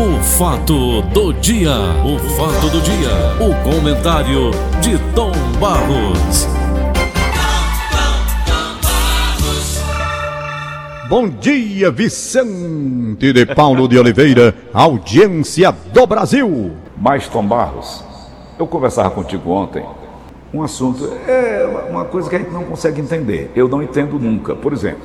O fato do dia, o fato do dia, o comentário de Tom Barros. Bom dia, Vicente de Paulo de Oliveira, audiência do Brasil. Mas, Tom Barros, eu conversava contigo ontem um assunto, é uma coisa que a gente não consegue entender. Eu não entendo nunca. Por exemplo,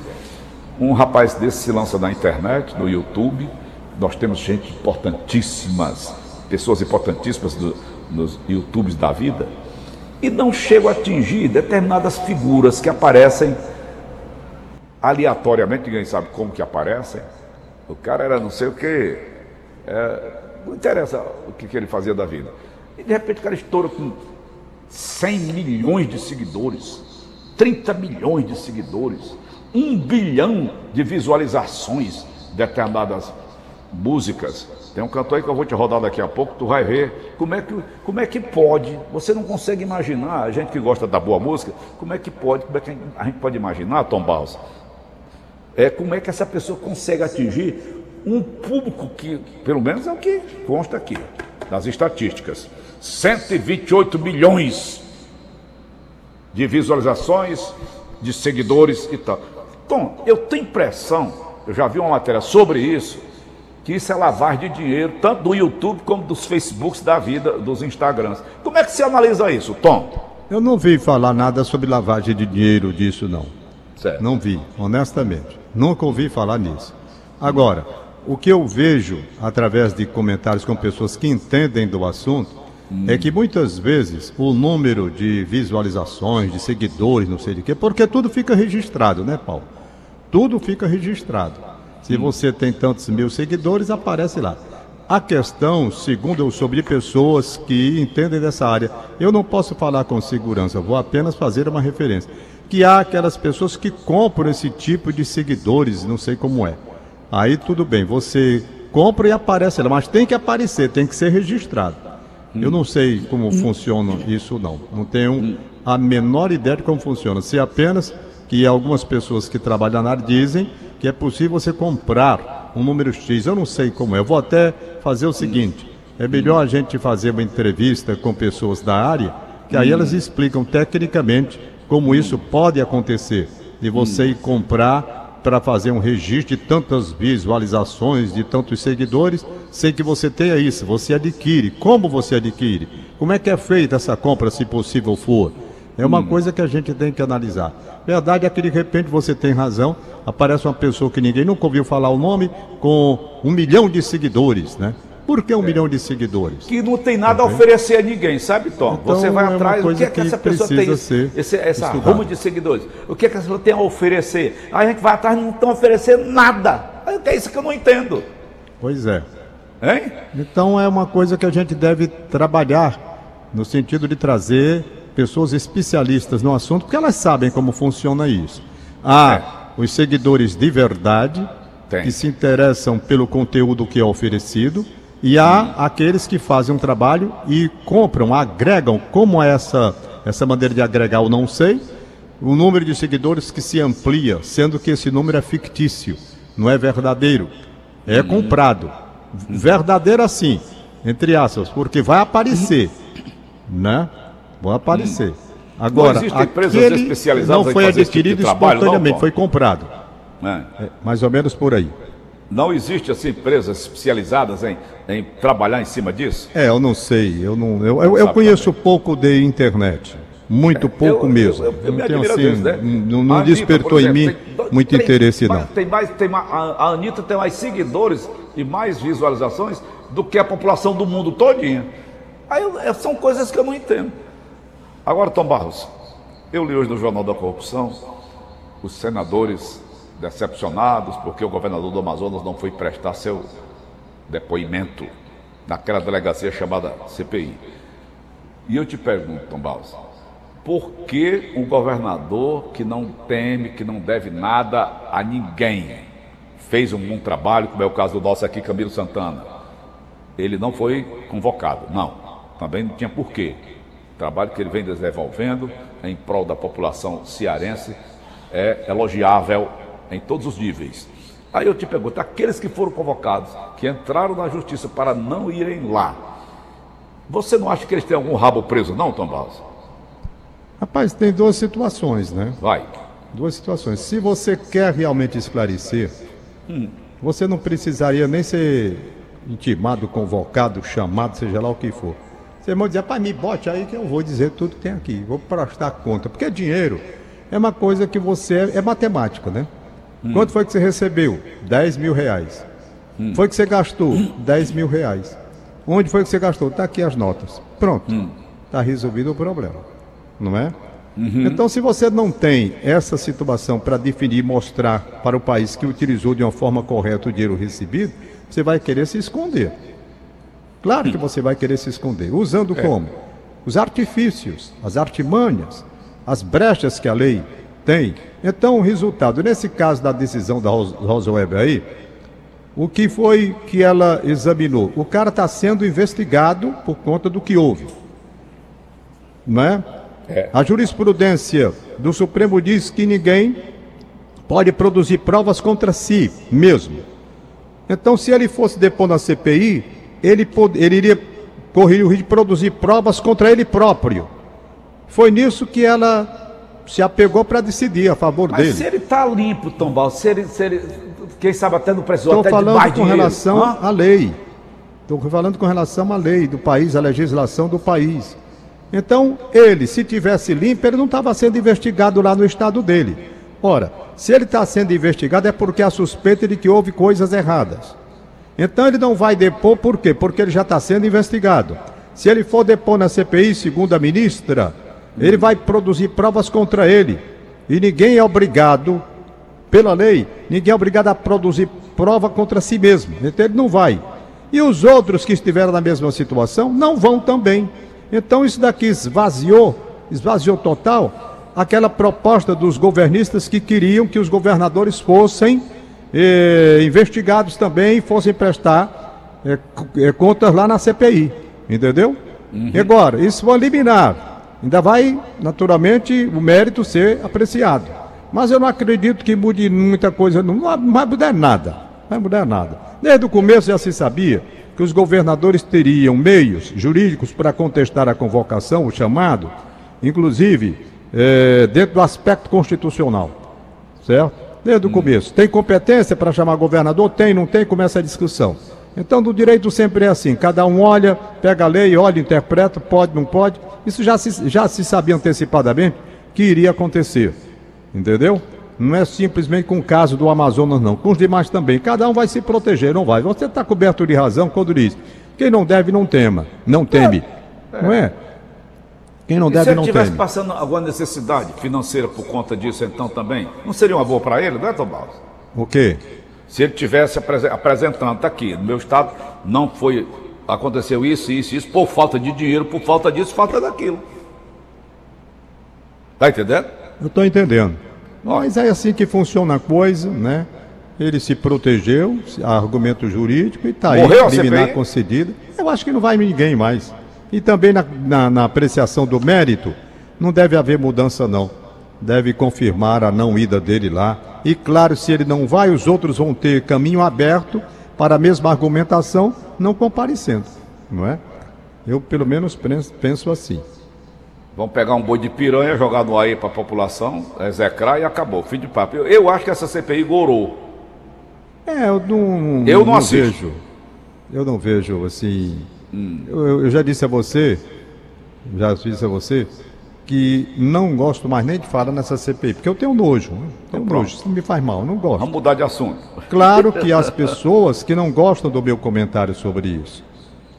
um rapaz desse se lança na internet, no YouTube. Nós temos gente importantíssimas, pessoas importantíssimas do, nos YouTubes da vida, e não chego a atingir determinadas figuras que aparecem aleatoriamente, ninguém sabe como que aparecem. O cara era não sei o que, é, não interessa o que, que ele fazia da vida. E de repente o cara estoura com 100 milhões de seguidores, 30 milhões de seguidores, 1 bilhão de visualizações de determinadas músicas. Tem um cantor aí que eu vou te rodar daqui a pouco, tu vai ver como é que, como é que pode. Você não consegue imaginar, a gente que gosta da boa música, como é que pode, como é que a gente pode imaginar, Tom Barros, é como é que essa pessoa consegue atingir um público que, pelo menos é o que consta aqui, nas estatísticas. 128 milhões de visualizações, de seguidores e tal. Tom, eu tenho impressão, eu já vi uma matéria sobre isso, que isso é lavagem de dinheiro, tanto do YouTube como dos Facebooks da vida, dos Instagrams. Como é que você analisa isso, Tom? Eu não vi falar nada sobre lavagem de dinheiro disso, não. Certo. Não vi, honestamente. Nunca ouvi falar nisso. Agora, o que eu vejo através de comentários com pessoas que entendem do assunto hum. é que muitas vezes o número de visualizações, de seguidores, não sei de quê, porque tudo fica registrado, né, Paulo? Tudo fica registrado. Se hum. você tem tantos mil seguidores, aparece lá. A questão, segundo eu soube de pessoas que entendem dessa área, eu não posso falar com segurança, vou apenas fazer uma referência. Que há aquelas pessoas que compram esse tipo de seguidores, não sei como é. Aí tudo bem, você compra e aparece lá, mas tem que aparecer, tem que ser registrado. Eu não sei como funciona isso, não. Não tenho a menor ideia de como funciona. Se apenas que algumas pessoas que trabalham na área dizem que é possível você comprar um número X. Eu não sei como é. Eu vou até fazer o seguinte: é melhor a gente fazer uma entrevista com pessoas da área, que aí elas explicam tecnicamente como isso pode acontecer. De você ir comprar para fazer um registro de tantas visualizações, de tantos seguidores, sem que você tenha isso. Você adquire. Como você adquire? Como é que é feita essa compra, se possível for? É uma hum. coisa que a gente tem que analisar. Verdade é que de repente você tem razão, aparece uma pessoa que ninguém nunca ouviu falar o nome, com um milhão de seguidores, né? Por que um é. milhão de seguidores? Que não tem nada a oferecer a ninguém, sabe, Tom? Então, Você vai é atrás, o que é que, que essa pessoa tem, esse, essa ruma de seguidores? O que é que essa pessoa tem a oferecer? Aí a gente vai atrás e não estão oferecendo nada. É isso que eu não entendo. Pois é. Hein? Então é uma coisa que a gente deve trabalhar no sentido de trazer pessoas especialistas no assunto, porque elas sabem como funciona isso. Há é. os seguidores de verdade, tem. que se interessam pelo conteúdo que é oferecido e há aqueles que fazem um trabalho e compram, agregam, como é essa, essa maneira de agregar, eu não sei, o número de seguidores que se amplia, sendo que esse número é fictício, não é verdadeiro, é uhum. comprado. Verdadeiro assim, entre aspas, porque vai aparecer, né? Vai aparecer. Agora, não aquele não foi adquirido tipo espontaneamente, não, foi comprado. É. É, mais ou menos por aí. Não existe assim empresas especializadas em, em trabalhar em cima disso? É, eu não sei. Eu não, eu, eu, eu conheço também. pouco de internet. Muito é, pouco eu, mesmo. Eu, eu, não tenho, assim, Deus, né? não, não Anitta, despertou exemplo, em mim dois, muito três, interesse não. Tem mais, tem mais, a Anitta tem mais seguidores e mais visualizações do que a população do mundo todinha. Aí é, são coisas que eu não entendo. Agora, Tom Barros, eu li hoje no Jornal da Corrupção os senadores decepcionados porque o governador do Amazonas não foi prestar seu depoimento naquela delegacia chamada CPI. E eu te pergunto, Tom Baus, por que um governador que não teme, que não deve nada a ninguém, fez um bom trabalho, como é o caso do nosso aqui, Camilo Santana, ele não foi convocado? Não, também não tinha porquê. O trabalho que ele vem desenvolvendo em prol da população cearense é elogiável em todos os níveis. Aí eu te pergunto, aqueles que foram convocados, que entraram na justiça para não irem lá, você não acha que eles têm algum rabo preso, não, Tom Barros? Rapaz, tem duas situações, né? Vai. Duas situações. Se você quer realmente esclarecer, hum. você não precisaria nem ser intimado, convocado, chamado, seja lá o que for. Você vai dizer, pai, me bote aí que eu vou dizer tudo que tem aqui, vou prestar conta. Porque dinheiro é uma coisa que você. é matemática, né? Hum. Quanto foi que você recebeu? 10 mil reais. Hum. Foi que você gastou? 10 mil reais. Onde foi que você gastou? Está aqui as notas. Pronto. Está hum. resolvido o problema. Não é? Uhum. Então, se você não tem essa situação para definir e mostrar para o país que utilizou de uma forma correta o dinheiro recebido, você vai querer se esconder. Claro que você vai querer se esconder. Usando é. como? Os artifícios, as artimanhas, as brechas que a lei tem. Então, o resultado, nesse caso da decisão da Rosa Weber aí, o que foi que ela examinou? O cara está sendo investigado por conta do que houve. Não é? é? A jurisprudência do Supremo diz que ninguém pode produzir provas contra si mesmo. Então, se ele fosse depor na CPI, ele, ele iria correr o risco de produzir provas contra ele próprio. Foi nisso que ela se apegou para decidir a favor Mas dele. Mas se ele está limpo, Tombal, se ele, se ele, quem sabe até não precisou Estou falando com dinheiro. relação à lei. Estou falando com relação à lei do país, à legislação do país. Então, ele, se tivesse limpo, ele não estava sendo investigado lá no estado dele. Ora, se ele está sendo investigado é porque há suspeita de que houve coisas erradas. Então ele não vai depor por quê? Porque ele já está sendo investigado. Se ele for depor na CPI, segundo a ministra, ele vai produzir provas contra ele. E ninguém é obrigado, pela lei, ninguém é obrigado a produzir prova contra si mesmo. Então ele não vai. E os outros que estiveram na mesma situação não vão também. Então isso daqui esvaziou, esvaziou total aquela proposta dos governistas que queriam que os governadores fossem eh, investigados também fossem prestar eh, eh, contas lá na CPI. Entendeu? Uhum. E agora, isso vai eliminar Ainda vai, naturalmente, o mérito ser apreciado. Mas eu não acredito que mude muita coisa, não, não vai mudar nada. Não vai mudar nada. Desde o começo já se sabia que os governadores teriam meios jurídicos para contestar a convocação, o chamado, inclusive é, dentro do aspecto constitucional. Certo? Desde o hum. começo. Tem competência para chamar governador? Tem, não tem? Começa a discussão. Então, do direito sempre é assim: cada um olha, pega a lei, olha, interpreta, pode, não pode. Isso já se, já se sabia antecipadamente que iria acontecer. Entendeu? Não é simplesmente com o caso do Amazonas, não. Com os demais também. Cada um vai se proteger, não vai. Você está coberto de razão quando diz: quem não deve, não tema. Não teme. É. Não é? Quem não e deve, não teme. Se ele estivesse passando alguma necessidade financeira por conta disso, então também, não seria uma boa para ele, não é, Tom Barros? O quê? Se ele tivesse apresentando, está aqui, no meu estado não foi, aconteceu isso, isso, isso, por falta de dinheiro, por falta disso, falta daquilo. Está entendendo? Eu estou entendendo. Mas é assim que funciona a coisa, né? Ele se protegeu, argumento jurídico, e está aí, liminar concedida. Eu acho que não vai ninguém mais. E também na, na, na apreciação do mérito, não deve haver mudança, não deve confirmar a não ida dele lá. E claro, se ele não vai, os outros vão ter caminho aberto para a mesma argumentação, não comparecendo, não é? Eu pelo menos penso assim. Vão pegar um boi de piranha, jogar no ar para a população, execrar e acabou, fim de papo. Eu, eu, acho que essa CPI gorou. É, eu não, eu não, não vejo. Eu não vejo assim. Hum. Eu, eu já disse a você, já disse a você, que não gosto mais nem de falar nessa CPI, porque eu tenho nojo. Né? Tenho então, nojo, isso me faz mal, não gosto. Vamos mudar de assunto. Claro que as pessoas que não gostam do meu comentário sobre isso.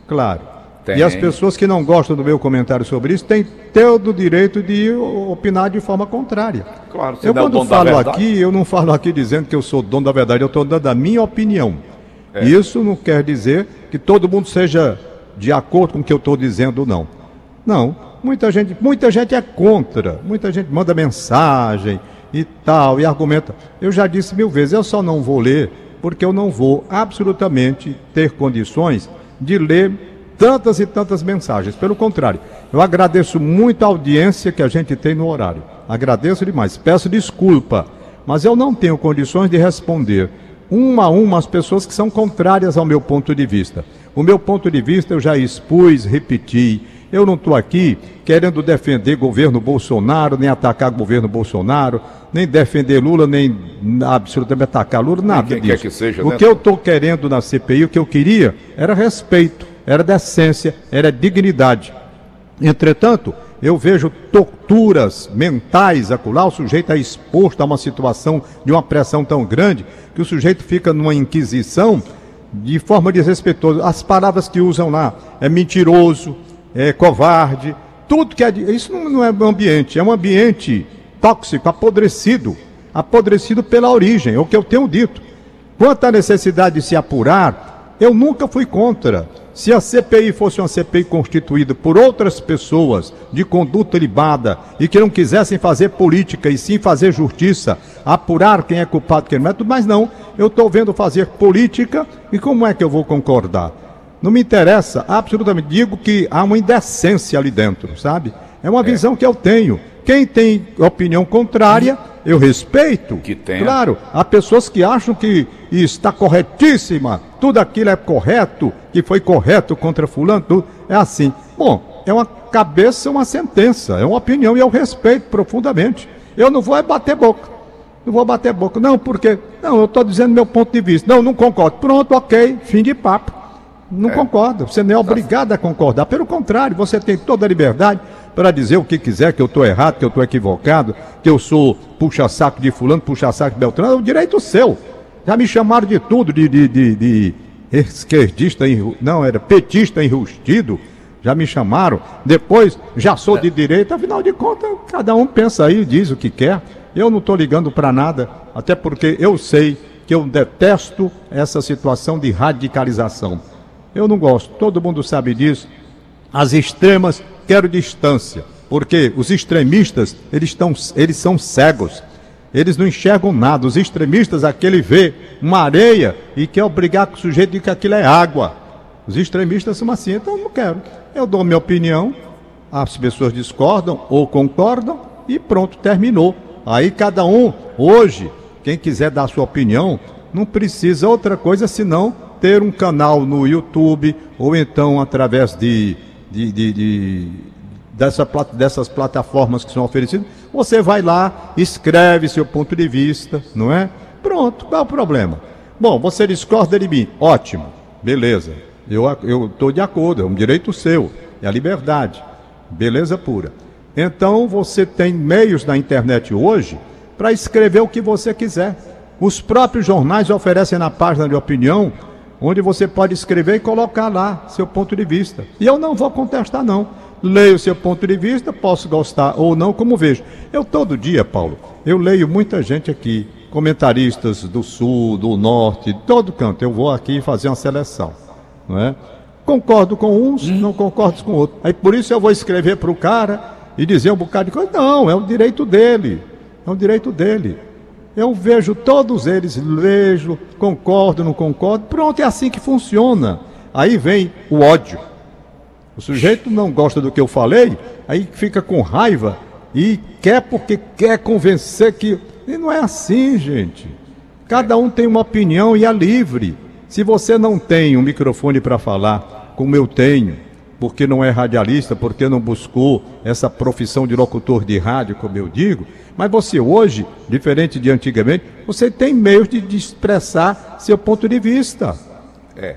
Claro. Tem. E as pessoas que não gostam do meu comentário sobre isso têm todo o direito de opinar de forma contrária. Claro, eu quando é falo aqui, eu não falo aqui dizendo que eu sou dono da verdade, eu estou dando a minha opinião. É. Isso não quer dizer que todo mundo seja de acordo com o que eu estou dizendo, não. Não, Muita gente, muita gente é contra, muita gente manda mensagem e tal, e argumenta. Eu já disse mil vezes, eu só não vou ler porque eu não vou absolutamente ter condições de ler tantas e tantas mensagens. Pelo contrário, eu agradeço muito a audiência que a gente tem no horário. Agradeço demais. Peço desculpa, mas eu não tenho condições de responder uma a uma as pessoas que são contrárias ao meu ponto de vista. O meu ponto de vista eu já expus, repeti. Eu não estou aqui querendo defender governo Bolsonaro, nem atacar governo Bolsonaro, nem defender Lula, nem absolutamente atacar Lula, nada quem disso. quer que seja, o né, que eu estou querendo na CPI, o que eu queria, era respeito, era decência, era dignidade. Entretanto, eu vejo torturas mentais acolá, o sujeito é exposto a uma situação de uma pressão tão grande que o sujeito fica numa inquisição de forma desrespeitosa. As palavras que usam lá é mentiroso, é covarde, tudo que é. Isso não, é um ambiente, é um ambiente tóxico, apodrecido, apodrecido pela origem, é o que eu tenho dito. Quanto à necessidade de se apurar, eu nunca fui contra. Se a CPI fosse uma CPI constituída por outras pessoas de conduta libada e que não quisessem fazer política e sim fazer justiça, apurar quem é culpado, quem não é, mas não, eu estou vendo fazer política e como é que eu vou concordar? Não me interessa, absolutamente. Digo que há uma indecência ali dentro, sabe? É uma visão que eu tenho. Quem tem opinião contrária, eu respeito. Que tenha. Claro, há pessoas que acham que está corretíssima, tudo aquilo é correto, que foi correto contra fulano, tudo. É assim. Bom, é uma cabeça, uma sentença, é uma opinião e eu respeito profundamente. Eu não vou é bater boca. Não vou bater boca. Não, porque. Não, eu estou dizendo meu ponto de vista. Não, não concordo. Pronto, ok, fim de papo. Não concordo. Você não é obrigado a concordar. Pelo contrário, você tem toda a liberdade para dizer o que quiser, que eu estou errado, que eu estou equivocado, que eu sou puxa-saco de fulano, puxa-saco de Beltrano. É o direito seu. Já me chamaram de tudo, de, de, de, de esquerdista, enru- não, era petista enrustido. Já me chamaram. Depois, já sou de direita. Afinal de contas, cada um pensa aí, diz o que quer. Eu não estou ligando para nada, até porque eu sei que eu detesto essa situação de radicalização. Eu não gosto, todo mundo sabe disso. As extremas, quero distância, porque os extremistas, eles, estão, eles são cegos. Eles não enxergam nada. Os extremistas, aquele vê uma areia e quer obrigar o sujeito de que aquilo é água. Os extremistas são assim, então eu não quero. Eu dou minha opinião, as pessoas discordam ou concordam e pronto, terminou. Aí cada um, hoje, quem quiser dar sua opinião, não precisa outra coisa senão ter um canal no YouTube ou então através de, de, de, de- dessa, dessas plataformas que são oferecidas. Você vai lá, escreve seu ponto de vista, não é? Pronto, qual é o problema? Bom, você discorda de mim, ótimo, beleza. Eu estou de acordo, é um direito seu, é a liberdade, beleza pura. Então você tem meios na internet hoje para escrever o que você quiser. Os próprios jornais oferecem na página de opinião, onde você pode escrever e colocar lá seu ponto de vista. E eu não vou contestar, não. Leio o seu ponto de vista, posso gostar ou não, como vejo. Eu todo dia, Paulo, eu leio muita gente aqui, comentaristas do sul, do norte, de todo canto. Eu vou aqui fazer uma seleção, não é? Concordo com uns, não concordo com outros. Aí por isso eu vou escrever para o cara e dizer um bocado de coisa. Não, é o direito dele. É o direito dele. Eu vejo todos eles, vejo, concordo, não concordo. Pronto, é assim que funciona. Aí vem o ódio. O sujeito não gosta do que eu falei, aí fica com raiva e quer porque quer convencer que. E não é assim, gente. Cada um tem uma opinião e é livre. Se você não tem um microfone para falar, como eu tenho, porque não é radialista, porque não buscou essa profissão de locutor de rádio, como eu digo, mas você hoje, diferente de antigamente, você tem meios de, de expressar seu ponto de vista.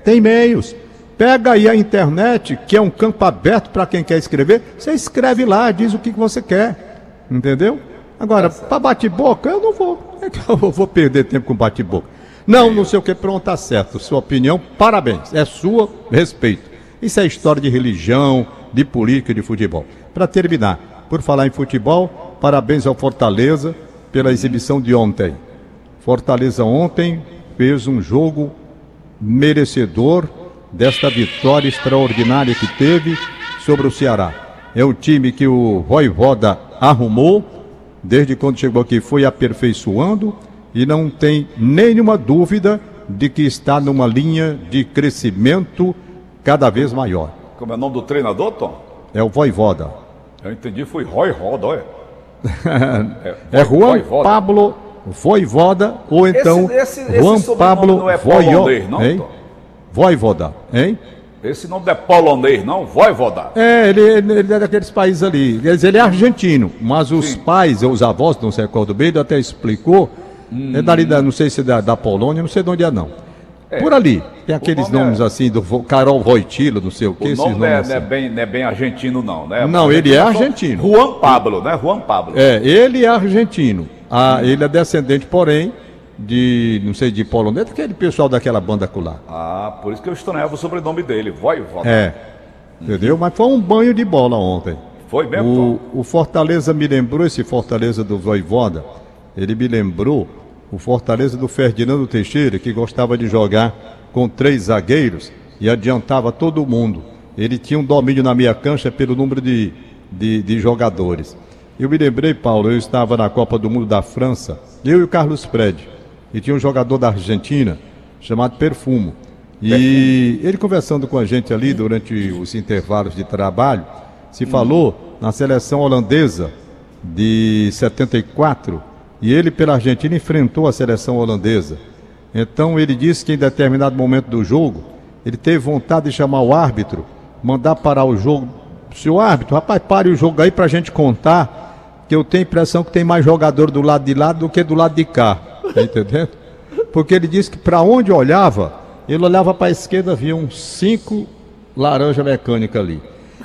Tem meios. Pega aí a internet, que é um campo aberto para quem quer escrever, você escreve lá, diz o que você quer. Entendeu? Agora, para bate-boca, eu não vou. É eu vou perder tempo com bate-boca. Não, não sei o que, pronto, tá certo. Sua opinião, parabéns. É sua, respeito. Isso é história de religião, de política, de futebol. Para terminar, por falar em futebol, parabéns ao Fortaleza pela exibição de ontem. Fortaleza ontem fez um jogo merecedor desta vitória extraordinária que teve sobre o Ceará. É o time que o Voivoda arrumou, desde quando chegou aqui foi aperfeiçoando e não tem nenhuma dúvida de que está numa linha de crescimento cada vez maior. Como é o nome do treinador, Tom? É o Voivoda. Eu entendi, foi Roy Roda, olha. É Juan Voivoda. Pablo Voivoda ou então esse, esse, Juan esse Pablo não é polonês, não, hein? Voivoda, hein? Esse nome não é polonês, não? Voivoda. É, ele, ele, ele é daqueles países ali. Quer dizer, ele é argentino, mas os pais, os avós, não sei qual do bem, até explicou, é dali, da, não sei se é da, da Polônia, não sei de onde é não. Por ali, tem aqueles nome nomes é- assim, do Carol Voitilo, não sei o que, O esses nome nomes não é, assim. não, é bem, não é bem argentino, não, né? Não, ele é argentino. Juan Pablo, né? Juan Pablo. É, ele é argentino. Ah, ele é descendente, porém, de, não sei, de polonês, daquele pessoal daquela banda colar. Ah, por isso que eu estranhava o sobrenome dele, Voivoda. É, entendeu? Mas foi um banho de bola ontem. Foi mesmo, O, o Fortaleza me lembrou, esse Fortaleza do Voivoda, ele me lembrou o Fortaleza do Ferdinando Teixeira, que gostava de jogar com três zagueiros e adiantava todo mundo. Ele tinha um domínio na minha cancha pelo número de, de, de jogadores. Eu me lembrei, Paulo, eu estava na Copa do Mundo da França, eu e o Carlos Fred, e tinha um jogador da Argentina chamado Perfumo. E ele conversando com a gente ali durante os intervalos de trabalho, se falou na seleção holandesa de 74 e ele pela Argentina enfrentou a seleção holandesa. Então ele disse que em determinado momento do jogo ele teve vontade de chamar o árbitro, mandar parar o jogo. Seu árbitro, rapaz, pare o jogo aí pra gente contar, que eu tenho a impressão que tem mais jogador do lado de lá do que do lado de cá. Tá entendendo? Porque ele disse que para onde olhava, ele olhava para a esquerda, via uns cinco laranja mecânica ali.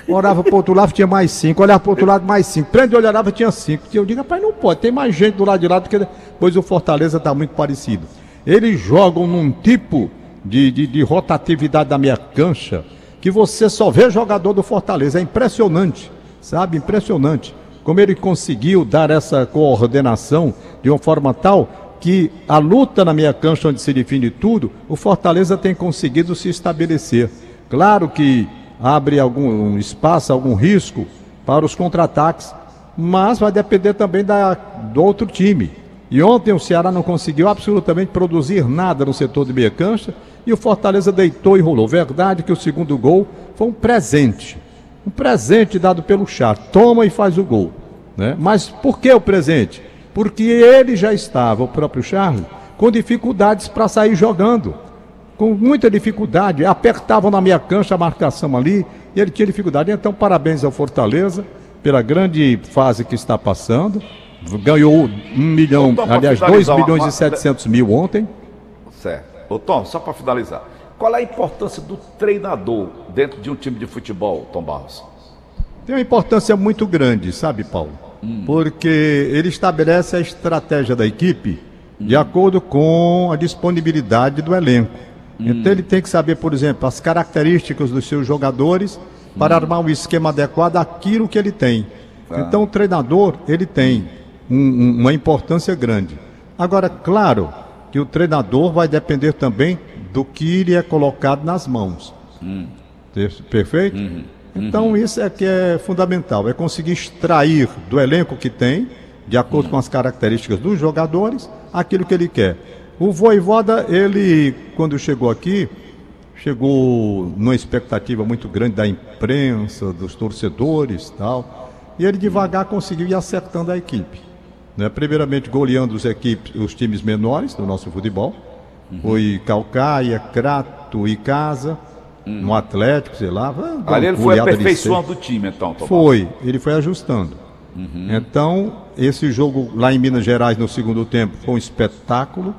Olhava para outro lado, tinha mais cinco. Olhava para outro lado, mais cinco. Prende olhava, tinha cinco. Eu digo, rapaz, não pode. Tem mais gente do lado de lá do que. Pois o Fortaleza está muito parecido. Eles jogam num tipo de, de, de rotatividade da minha cancha que você só vê jogador do Fortaleza. É impressionante, sabe? Impressionante. Como ele conseguiu dar essa coordenação de uma forma tal que a luta na minha cancha, onde se define tudo, o Fortaleza tem conseguido se estabelecer. Claro que abre algum espaço, algum risco para os contra-ataques, mas vai depender também da, do outro time. E ontem o Ceará não conseguiu absolutamente produzir nada no setor de meia cancha e o Fortaleza deitou e rolou. Verdade que o segundo gol foi um presente. Um presente dado pelo Char. Toma e faz o gol. Né? Mas por que o presente? Porque ele já estava, o próprio Charles, com dificuldades para sair jogando com muita dificuldade, apertavam na minha cancha a marcação ali, e ele tinha dificuldade. Então, parabéns ao Fortaleza pela grande fase que está passando. Ganhou um milhão, pra aliás, 2 finalizar, milhões uma- e 700 mil ontem. Certo. Ô, Tom, só para finalizar. Qual é a importância do treinador dentro de um time de futebol, Tom Barros? Tem uma importância muito grande, sabe, Paulo? Porque ele estabelece a estratégia da equipe de acordo com a disponibilidade do elenco. Então ele tem que saber, por exemplo, as características dos seus jogadores para armar um esquema adequado àquilo que ele tem. Então o treinador, ele tem um- um- uma importância grande. Agora, claro que o treinador vai depender também do que lhe é colocado nas mãos. Per- Perfeito? Então isso é que é fundamental, é conseguir extrair do elenco que tem, de acordo com as características dos jogadores, aquilo que ele quer. O Voivoda, ele, quando chegou aqui, chegou numa expectativa muito grande da imprensa, dos torcedores tal, e ele devagar conseguiu ir acertando a equipe. Né? Primeiramente goleando os, equipes, os times menores do nosso futebol, foi Calcaia, Crato e Casa, no Atlético, sei lá. Ali ele foi aperfeiçoando o time, então, Tom foi, ele foi ajustando. Então, esse jogo lá em Minas Gerais no segundo tempo foi um espetáculo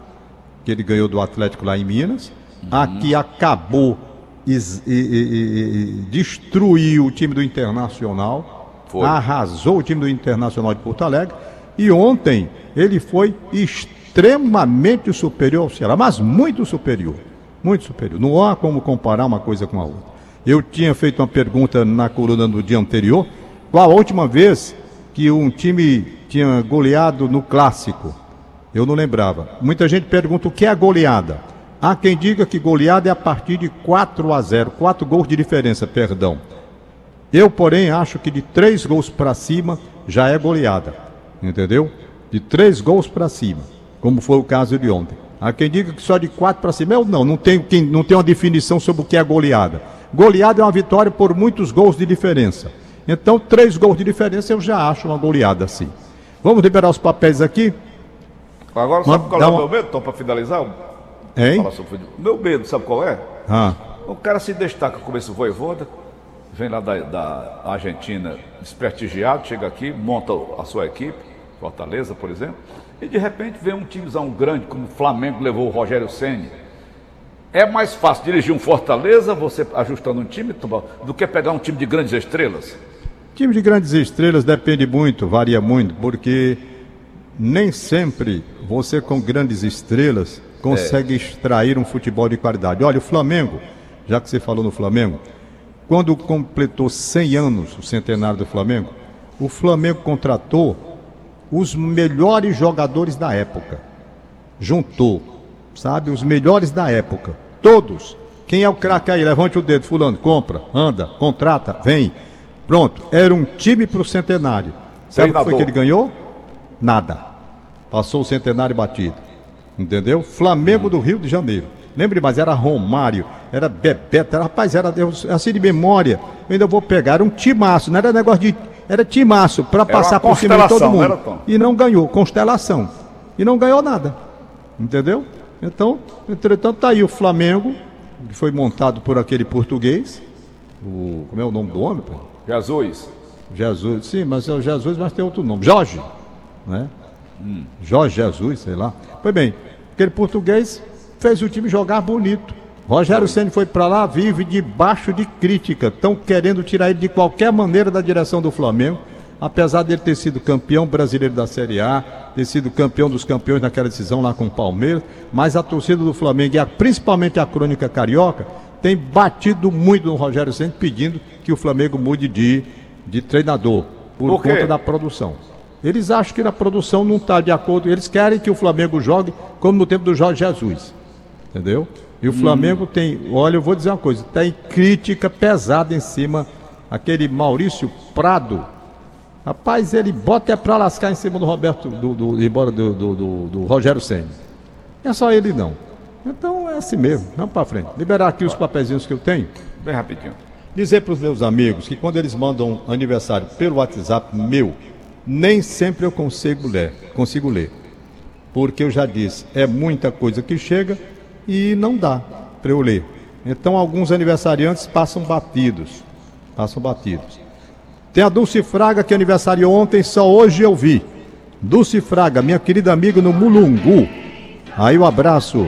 que ele ganhou do Atlético lá em Minas. Aqui acabou, es- e- e- e- e- destruiu o time do Internacional, Foi. arrasou o time do Internacional de Porto Alegre. E ontem ele foi extremamente superior ao Ceará, mas muito superior. Muito superior. Não há como comparar uma coisa com a outra. Eu tinha feito uma pergunta na coluna no dia anterior. Qual a última vez que um time tinha goleado no clássico? Eu não lembrava. Muita gente pergunta o que é goleada. Há quem diga que goleada é a partir de 4 a 0, 4 gols de diferença, perdão. Eu, porém, acho que de três gols para cima já é goleada. Entendeu? De três gols para cima, como foi o caso de ontem. Há quem diga que só de quatro para cima. Eu não, não tenho, quem, não tenho uma definição sobre o que é goleada. Goleada é uma vitória por muitos gols de diferença. Então, três gols de diferença eu já acho uma goleada assim. Vamos liberar os papéis aqui. Agora, sabe qual é o meu medo, Tom, para finalizar? Hein? Meu medo, sabe qual é? Ah. O cara se destaca, começa o Voivoda, vem lá da, da Argentina desprestigiado, chega aqui, monta a sua equipe, Fortaleza, por exemplo, e de repente vem um timezão grande, como o Flamengo levou o Rogério Senni. É mais fácil dirigir um Fortaleza, você ajustando um time, do que pegar um time de grandes estrelas? Time de grandes estrelas depende muito, varia muito, porque nem sempre você com grandes estrelas consegue é. extrair um futebol de qualidade. Olha, o Flamengo, já que você falou no Flamengo, quando completou 100 anos o centenário do Flamengo, o Flamengo contratou os melhores jogadores da época. Juntou, sabe, os melhores da época. Todos. Quem é o craque aí? Levante o dedo, fulano, compra, anda, contrata, vem. Pronto, era um time para o centenário. Sabe o que foi que ele ganhou? Nada. Passou o centenário batido. Entendeu? Flamengo do Rio de Janeiro. Lembre, mas era Romário, era Bebeto, era, rapaz, era assim de memória. Eu ainda vou pegar, era um timaço, não era negócio de. Era timaço para passar por cima de todo mundo. e não ganhou, constelação. E não ganhou nada. Entendeu? Então, entretanto, tá aí o Flamengo, que foi montado por aquele português. O, como é o nome do homem? Pô? Jesus. Jesus, sim, mas é o Jesus, mas tem outro nome. Jorge. Né? Hum. Jorge Jesus, sei lá. Pois bem, aquele português fez o time jogar bonito. Rogério Ceni foi para lá, vive debaixo de crítica. Estão querendo tirar ele de qualquer maneira da direção do Flamengo, apesar dele ter sido campeão brasileiro da Série A, ter sido campeão dos campeões naquela decisão lá com o Palmeiras. Mas a torcida do Flamengo, e a, principalmente a crônica carioca, tem batido muito no Rogério Ceni pedindo que o Flamengo mude de, de treinador por, por conta da produção. Eles acham que a produção não está de acordo. Eles querem que o Flamengo jogue como no tempo do Jorge Jesus. Entendeu? E o hum. Flamengo tem, olha, eu vou dizer uma coisa, tem crítica pesada em cima aquele Maurício Prado. Rapaz, ele bota é pra lascar em cima do Roberto, do, do, embora do, do, do, do Rogério Senna. É só ele não. Então é assim mesmo, vamos para frente. Liberar aqui os papeizinhos que eu tenho. Bem rapidinho. Dizer para os meus amigos que quando eles mandam aniversário pelo WhatsApp meu, nem sempre eu consigo ler, consigo ler. Porque eu já disse, é muita coisa que chega e não dá para eu ler. Então alguns aniversariantes passam batidos. Passam batidos. Tem a Dulce Fraga que aniversariou ontem, só hoje eu vi. Dulce Fraga, minha querida amiga no Mulungu. Aí o um abraço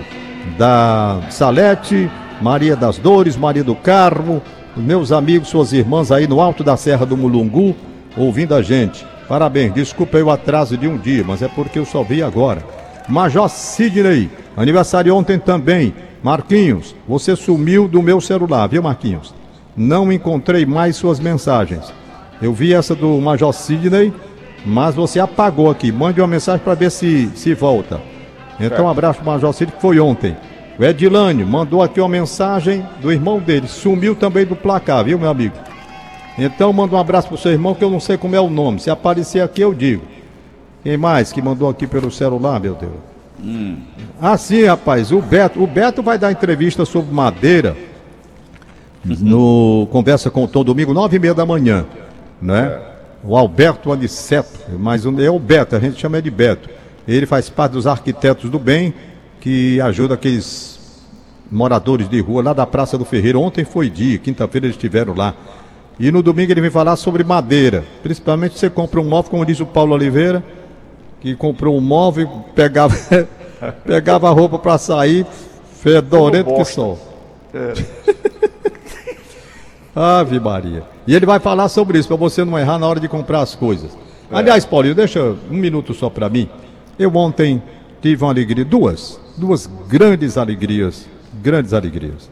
da Salete, Maria das Dores, Maria do Carmo, meus amigos, suas irmãs aí no alto da Serra do Mulungu, ouvindo a gente. Parabéns, desculpa o atraso de um dia, mas é porque eu só vi agora. Major Sidney, aniversário ontem também. Marquinhos, você sumiu do meu celular, viu, Marquinhos? Não encontrei mais suas mensagens. Eu vi essa do Major Sidney, mas você apagou aqui. Mande uma mensagem para ver se, se volta. Então, um abraço para o Major Sidney, que foi ontem. O Edilane mandou aqui uma mensagem do irmão dele. Sumiu também do placar, viu, meu amigo? Então manda um abraço pro seu irmão que eu não sei como é o nome. Se aparecer aqui eu digo. Quem mais que mandou aqui pelo celular, meu Deus? Hum. Ah, sim, rapaz. O Beto, o Beto vai dar entrevista sobre madeira no Conversa com o Tom domingo, nove e meia da manhã, né? O Alberto Aniceto, mas é o Beto, a gente chama ele de Beto. Ele faz parte dos arquitetos do bem que ajuda aqueles moradores de rua lá da Praça do Ferreiro. Ontem foi dia, quinta-feira eles estiveram lá. E no domingo ele vem falar sobre madeira. Principalmente você compra um móvel, como diz o Paulo Oliveira, que comprou um móvel e pegava, pegava a roupa para sair, fedorento que só. É. Ave Maria. E ele vai falar sobre isso, para você não errar na hora de comprar as coisas. É. Aliás, Paulinho, deixa um minuto só para mim. Eu ontem tive uma alegria, duas, duas grandes alegrias, grandes alegrias.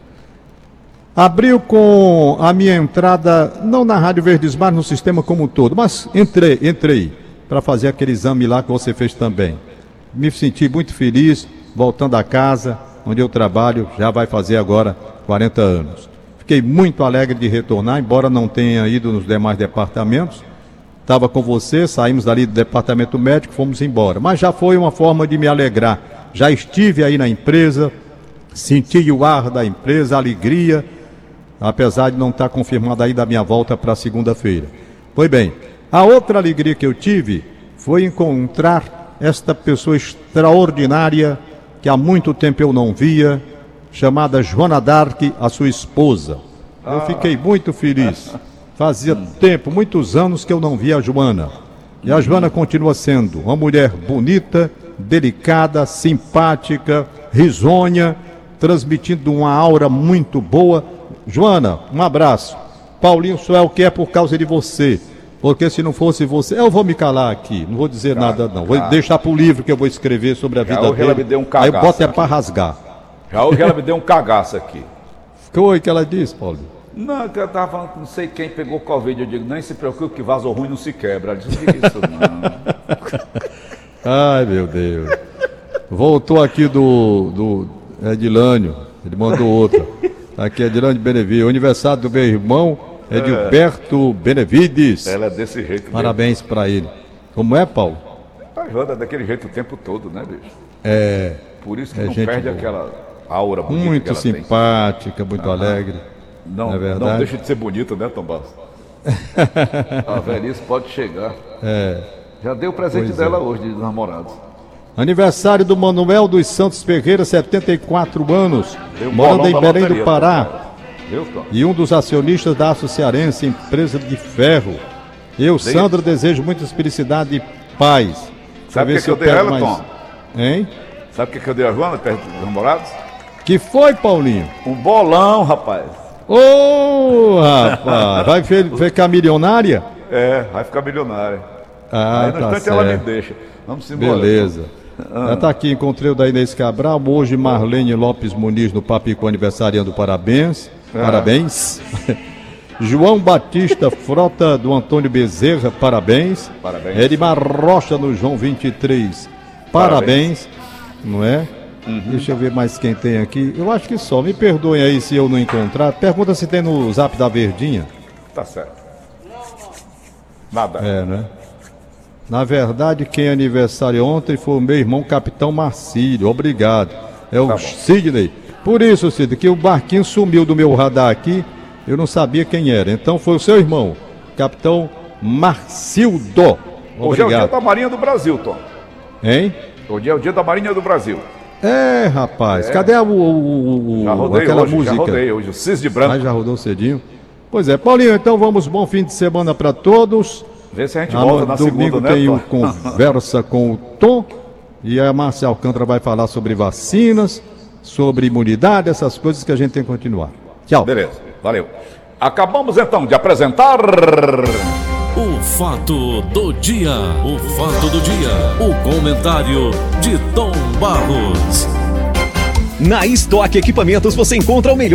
Abriu com a minha entrada, não na Rádio Verdes Mar, no sistema como um todo, mas entrei, entrei para fazer aquele exame lá que você fez também. Me senti muito feliz, voltando a casa, onde eu trabalho, já vai fazer agora 40 anos. Fiquei muito alegre de retornar, embora não tenha ido nos demais departamentos. Estava com você, saímos dali do departamento médico, fomos embora. Mas já foi uma forma de me alegrar. Já estive aí na empresa, senti o ar da empresa, a alegria apesar de não estar confirmada ainda a minha volta para segunda-feira. Pois bem, a outra alegria que eu tive foi encontrar esta pessoa extraordinária que há muito tempo eu não via, chamada Joana Dark, a sua esposa. Eu fiquei muito feliz. Fazia tempo, muitos anos que eu não via a Joana. E a Joana continua sendo uma mulher bonita, delicada, simpática, risonha, transmitindo uma aura muito boa. Joana, um abraço. Paulinho só é o que é por causa de você. Porque se não fosse você, eu vou me calar aqui, não vou dizer nada não. Vou deixar pro livro que eu vou escrever sobre a vida hoje ela me dele. deu um Aí eu cagaço boto é pra rasgar. Já hoje ela me deu um cagaço aqui. Foi que ela disse, Paulinho? Não, que eu tava falando que não sei quem pegou Covid. Eu digo, nem se preocupe que vaso ruim não se quebra. Ela disse, "Que isso não. Ai, meu Deus. Voltou aqui do, do Edilânio. Ele mandou outra. Aqui é Edilânio Benevides. O aniversário do meu irmão Edilberto Benevides. Ela é desse jeito. Parabéns pra ele. Como é, Paulo? A Joana é daquele jeito o tempo todo, né, bicho? É. Por isso que É não perde boa. aquela aura bonita Muito ela tem. simpática, muito alegre. Não, Não é verdade? não deixa de ser bonita, né, Tom Bastos? A velhice pode chegar. É. Já dei o presente Pois dela hoje, de namorados. Aniversário do Manuel dos Santos Ferreira, 74 anos. Dei Morando em Belém do Pará. Viu, Tom? e um dos acionistas da Aço Cearense, empresa de ferro. Eu, Dei- Sandra, desejo muita felicidade e paz. Sabe o que que eu dei a pego ela, mais- Tom? Hein? Sabe o que, que eu dei a Joana perto dos namorados? Que foi, Paulinho? Um bolão, rapaz. Ô, rapaz, vai ficar milionária? É, vai ficar milionária. Ah, Aí no tá instante ela me certo. deixa. Vamos embora. Beleza. Já tá aqui, encontrei o da Inês Cabral, hoje Marlene Lopes Muniz no Papico aniversariando, parabéns. Ah. Parabéns. João Batista Frota do Antônio Bezerra, parabéns. Parabéns. Edmar Rocha no João 23, parabéns. Não é? Uhum. Deixa eu ver mais quem tem aqui. Eu acho que só. Me perdoem aí se eu não encontrar. Pergunta se tem no zap da Verdinha. Tá certo. Nada. É, né? Na verdade, quem aniversário ontem foi o meu irmão Capitão Marcílio. Obrigado. É o Tá. Sidney. Por isso, Sidney, que o barquinho sumiu do meu radar aqui. Eu não sabia quem era. Então foi o seu irmão, Capitão Marcildo. Hoje é o dia Obrigado. da Marinha do Brasil, Tom. Hein? Hoje é o dia da Marinha do Brasil. É, rapaz. Cadê o, o- o- Já rodei aquela hoje, música? já rodei hoje. O Cis de Branco. Ah, já rodou cedinho. Pois é, Paulinho, então vamos, bom fim de semana para todos. Vê se a gente Ah, volta na domingo segunda, né, tem o Tom? Conversa com o Tom. E a Márcia Alcântara vai falar sobre vacinas, sobre imunidade, essas coisas que a gente tem que continuar. Tchau. Beleza, valeu. Acabamos então de apresentar. O fato do dia. O fato do dia. O comentário de Tom Barros. Na Estoque Equipamentos você encontra o melhor